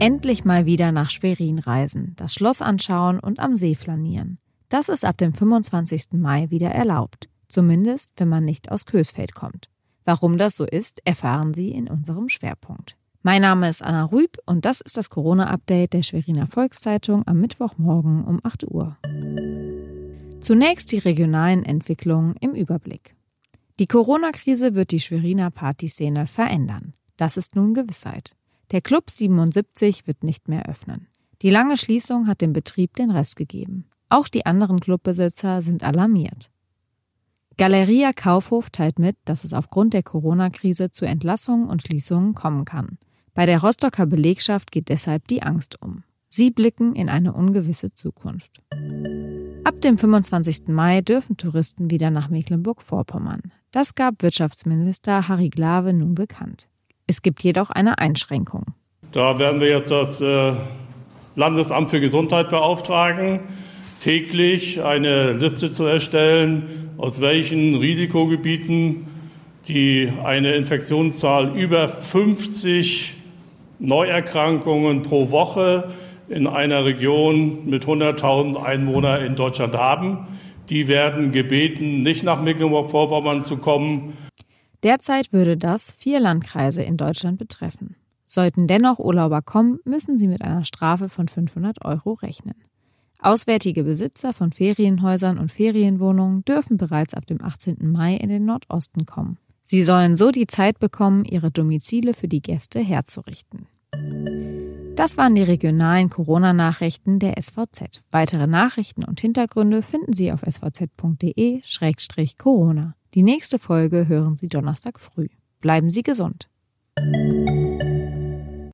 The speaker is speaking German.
Endlich mal wieder nach Schwerin reisen, das Schloss anschauen und am See flanieren. Das ist ab dem 25. Mai wieder erlaubt. Zumindest, wenn man nicht aus Kösfeld kommt. Warum das so ist, erfahren Sie in unserem Schwerpunkt. Mein Name ist Anna Rüb und das ist das Corona-Update der Schweriner Volkszeitung am Mittwochmorgen um 8 Uhr. Zunächst die regionalen Entwicklungen im Überblick. Die Corona-Krise wird die Schweriner Partyszene verändern. Das ist nun Gewissheit. Der Club 77 wird nicht mehr öffnen. Die lange Schließung hat dem Betrieb den Rest gegeben. Auch die anderen Clubbesitzer sind alarmiert. Galeria Kaufhof teilt mit, dass es aufgrund der Corona-Krise zu Entlassungen und Schließungen kommen kann. Bei der Rostocker Belegschaft geht deshalb die Angst um. Sie blicken in eine ungewisse Zukunft. Ab dem 25. Mai dürfen Touristen wieder nach Mecklenburg-Vorpommern. Das gab Wirtschaftsminister Harry Glawe nun bekannt. Es gibt jedoch eine Einschränkung. Da werden wir jetzt das äh, Landesamt für Gesundheit beauftragen, täglich eine Liste zu erstellen, aus welchen Risikogebieten die eine Infektionszahl über 50 Neuerkrankungen pro Woche in einer Region mit 100.000 Einwohnern in Deutschland haben. Die werden gebeten, nicht nach Mecklenburg-Vorpommern zu kommen. Derzeit würde das vier Landkreise in Deutschland betreffen. Sollten dennoch Urlauber kommen, müssen sie mit einer Strafe von 500 Euro rechnen. Auswärtige Besitzer von Ferienhäusern und Ferienwohnungen dürfen bereits ab dem 18. Mai in den Nordosten kommen. Sie sollen so die Zeit bekommen, ihre Domizile für die Gäste herzurichten. Das waren die regionalen Corona-Nachrichten der SVZ. Weitere Nachrichten und Hintergründe finden Sie auf svz.de-corona. Die nächste Folge hören Sie Donnerstag früh. Bleiben Sie gesund.